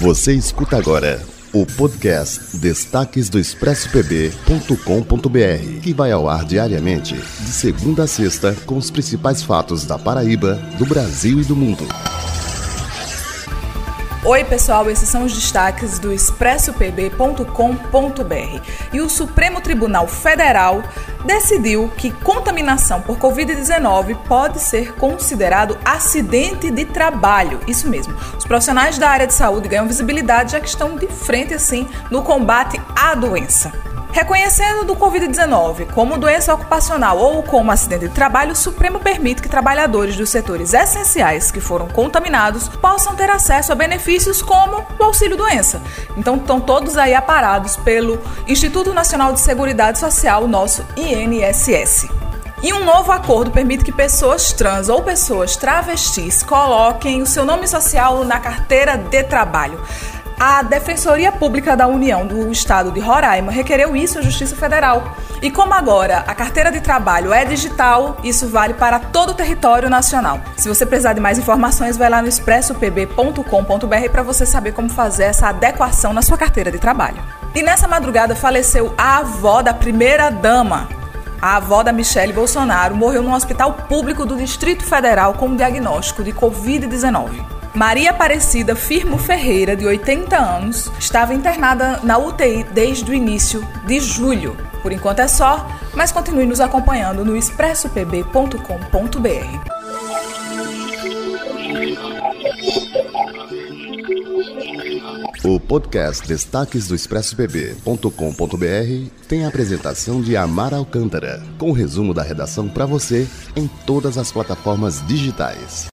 Você escuta agora o podcast Destaques do ExpressoPB.com.br, que vai ao ar diariamente, de segunda a sexta, com os principais fatos da Paraíba, do Brasil e do mundo. Oi, pessoal, esses são os destaques do expressopb.com.br. E o Supremo Tribunal Federal decidiu que contaminação por Covid-19 pode ser considerado acidente de trabalho. Isso mesmo. Os profissionais da área de saúde ganham visibilidade já que estão de frente assim no combate à doença. Reconhecendo do Covid-19 como doença ocupacional ou como acidente de trabalho, o Supremo permite que trabalhadores dos setores essenciais que foram contaminados possam ter acesso a benefícios como o auxílio-doença. Então, estão todos aí aparados pelo Instituto Nacional de Seguridade Social, nosso INSS. E um novo acordo permite que pessoas trans ou pessoas travestis coloquem o seu nome social na carteira de trabalho. A Defensoria Pública da União do Estado de Roraima requereu isso à Justiça Federal. E como agora a carteira de trabalho é digital, isso vale para todo o território nacional. Se você precisar de mais informações, vai lá no expressopb.com.br para você saber como fazer essa adequação na sua carteira de trabalho. E nessa madrugada faleceu a avó da primeira dama, a avó da Michelle Bolsonaro morreu num hospital público do Distrito Federal com diagnóstico de Covid-19. Maria Aparecida Firmo Ferreira, de 80 anos, estava internada na UTI desde o início de julho. Por enquanto é só, mas continue nos acompanhando no expressopb.com.br. O podcast Destaques do ExpressoPB.com.br tem a apresentação de Amara Alcântara, com o resumo da redação para você em todas as plataformas digitais.